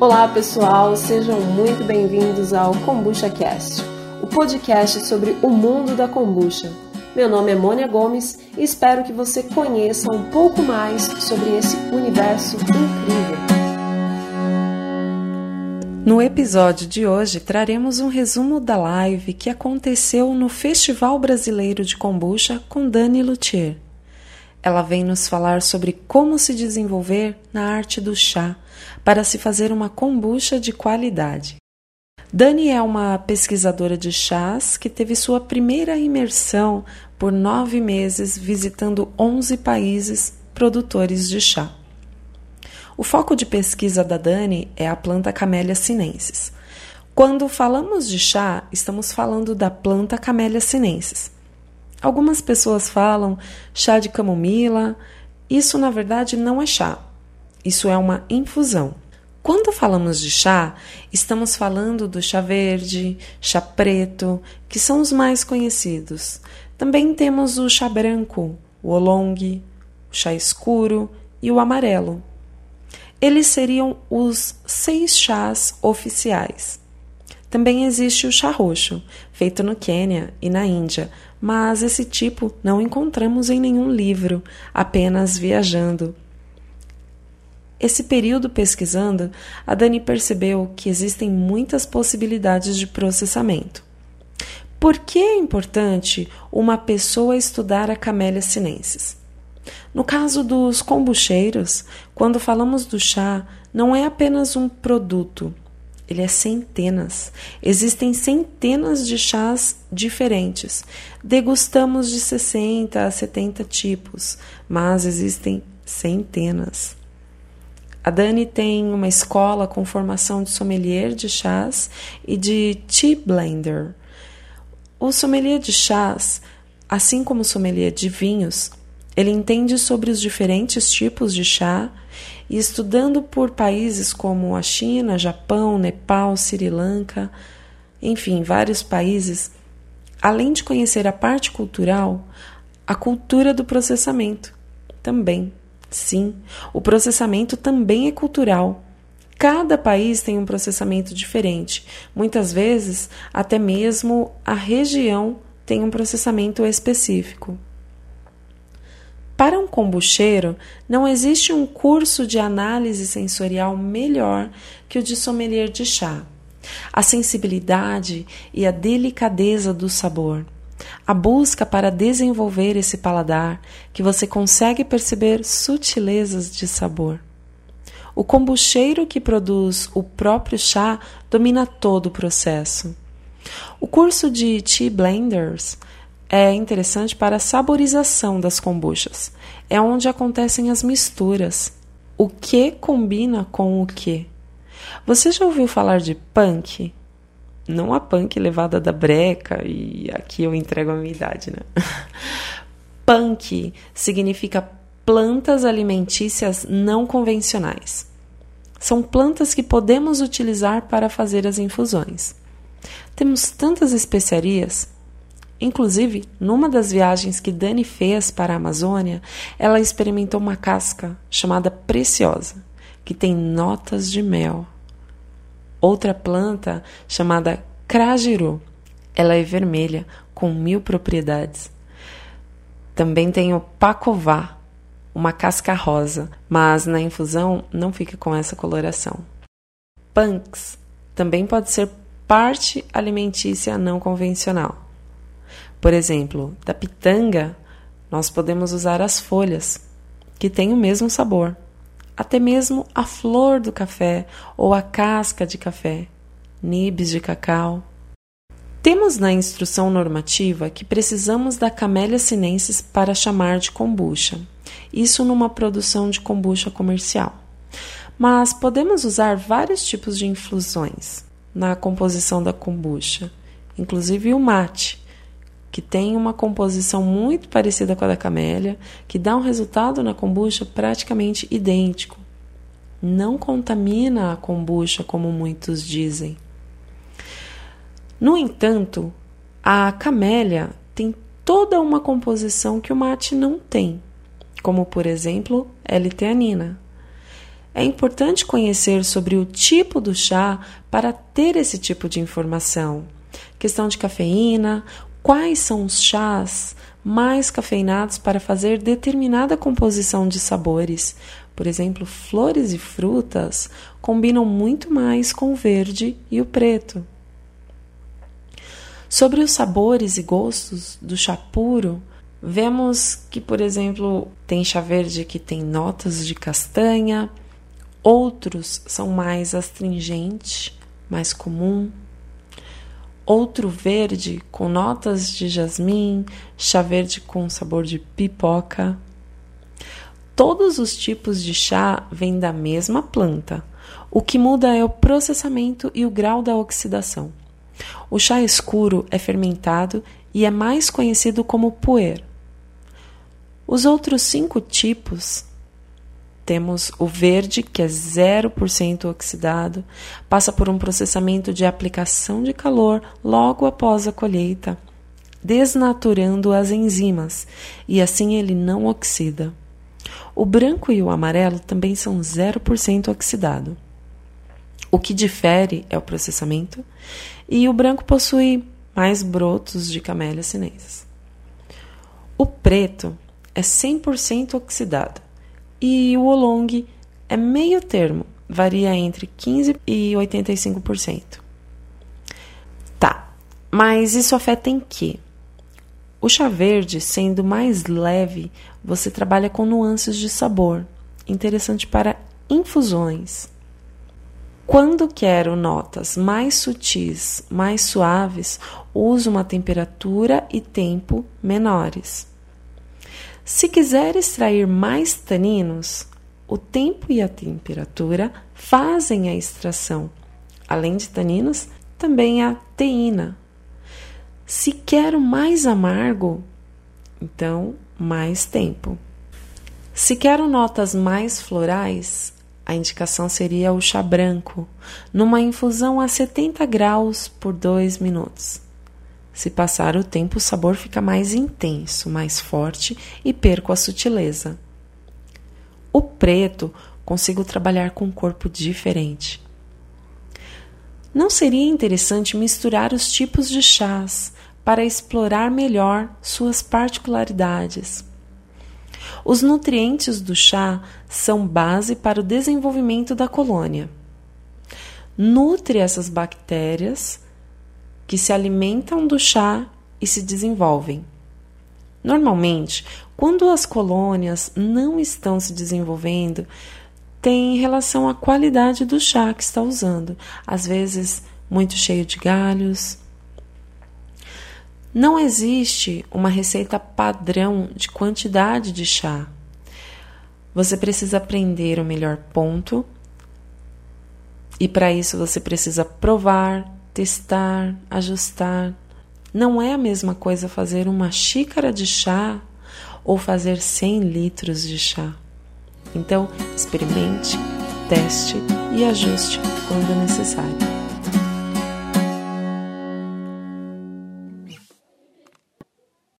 Olá pessoal, sejam muito bem-vindos ao Kombucha Cast, o podcast sobre o mundo da kombucha. Meu nome é Mônia Gomes e espero que você conheça um pouco mais sobre esse universo incrível. No episódio de hoje, traremos um resumo da live que aconteceu no Festival Brasileiro de Kombucha com Dani Luthier. Ela vem nos falar sobre como se desenvolver na arte do chá para se fazer uma kombucha de qualidade. Dani é uma pesquisadora de chás que teve sua primeira imersão por nove meses visitando 11 países produtores de chá. O foco de pesquisa da Dani é a planta Camellia sinensis. Quando falamos de chá, estamos falando da planta Camellia sinensis. Algumas pessoas falam chá de camomila. Isso, na verdade, não é chá. Isso é uma infusão. Quando falamos de chá, estamos falando do chá verde, chá preto, que são os mais conhecidos. Também temos o chá branco, o oolong, o chá escuro e o amarelo. Eles seriam os seis chás oficiais. Também existe o chá roxo, feito no Quênia e na Índia, mas esse tipo não encontramos em nenhum livro, apenas viajando. Esse período pesquisando, a Dani percebeu que existem muitas possibilidades de processamento. Por que é importante uma pessoa estudar a Camellia sinensis? No caso dos kombucheiros, quando falamos do chá, não é apenas um produto, ele é centenas. Existem centenas de chás diferentes. Degustamos de 60 a 70 tipos, mas existem centenas. A Dani tem uma escola com formação de sommelier de chás e de tea blender. O sommelier de chás, assim como o sommelier de vinhos, ele entende sobre os diferentes tipos de chá e estudando por países como a China, Japão, Nepal, Sri Lanka, enfim, vários países, além de conhecer a parte cultural, a cultura do processamento também. Sim, o processamento também é cultural. Cada país tem um processamento diferente. Muitas vezes, até mesmo a região tem um processamento específico. Para um kombucheiro, não existe um curso de análise sensorial melhor que o de sommelier de chá. A sensibilidade e a delicadeza do sabor. A busca para desenvolver esse paladar que você consegue perceber sutilezas de sabor. O kombucheiro que produz o próprio chá domina todo o processo. O curso de Tea Blenders é interessante para a saborização das kombuchas. É onde acontecem as misturas. O que combina com o que? Você já ouviu falar de punk? Não a punk levada da breca, e aqui eu entrego a minha idade, né? punk significa plantas alimentícias não convencionais. São plantas que podemos utilizar para fazer as infusões. Temos tantas especiarias Inclusive, numa das viagens que Dani fez para a Amazônia, ela experimentou uma casca chamada preciosa, que tem notas de mel. Outra planta chamada crajiru, ela é vermelha, com mil propriedades. Também tem o pacová, uma casca rosa, mas na infusão não fica com essa coloração. Punks também pode ser parte alimentícia não convencional. Por exemplo, da pitanga, nós podemos usar as folhas, que têm o mesmo sabor, até mesmo a flor do café ou a casca de café, nibs de cacau. Temos na instrução normativa que precisamos da Camellia sinensis para chamar de kombucha, isso numa produção de kombucha comercial. Mas podemos usar vários tipos de infusões na composição da kombucha, inclusive o mate, que tem uma composição muito parecida com a da camélia, que dá um resultado na kombucha praticamente idêntico. Não contamina a kombucha como muitos dizem. No entanto, a camélia tem toda uma composição que o mate não tem, como por exemplo L-teanina. É importante conhecer sobre o tipo do chá para ter esse tipo de informação. Questão de cafeína, quais são os chás mais cafeinados para fazer determinada composição de sabores. Por exemplo, flores e frutas combinam muito mais com o verde e o preto. Sobre os sabores e gostos do chá puro, vemos que, por exemplo, tem chá verde que tem notas de castanha, outros são mais astringentes, mais comum. Outro verde com notas de jasmim, chá verde com sabor de pipoca. Todos os tipos de chá vêm da mesma planta. O que muda é o processamento e o grau da oxidação. O chá escuro é fermentado e é mais conhecido como puer. Os outros cinco tipos temos o verde, que é 0% oxidado, passa por um processamento de aplicação de calor logo após a colheita, desnaturando as enzimas, e assim ele não oxida. O branco e o amarelo também são 0% oxidado. O que difere é o processamento, e o branco possui mais brotos de camélias sinenses. O preto é 100% oxidado e o oolong é meio termo, varia entre 15% e 85%. Tá, mas isso afeta em quê? O chá verde, sendo mais leve, você trabalha com nuances de sabor, interessante para infusões. Quando quero notas mais sutis, mais suaves, uso uma temperatura e tempo menores. Se quiser extrair mais taninos, o tempo e a temperatura fazem a extração. Além de taninos, também a teína. Se quero mais amargo, então mais tempo. Se quero notas mais florais, a indicação seria o chá branco, numa infusão a 70 graus por 2 minutos. Se passar o tempo, o sabor fica mais intenso, mais forte e perco a sutileza. O preto consigo trabalhar com um corpo diferente. Não seria interessante misturar os tipos de chás para explorar melhor suas particularidades? Os nutrientes do chá são base para o desenvolvimento da colônia. Nutre essas bactérias que se alimentam do chá e se desenvolvem. Normalmente, quando as colônias não estão se desenvolvendo, tem relação à qualidade do chá que está usando, às vezes muito cheio de galhos. Não existe uma receita padrão de quantidade de chá. Você precisa aprender o melhor ponto e para isso você precisa provar, testar, ajustar. Não é a mesma coisa fazer uma xícara de chá ou fazer 100 litros de chá. Então, experimente, teste e ajuste quando necessário.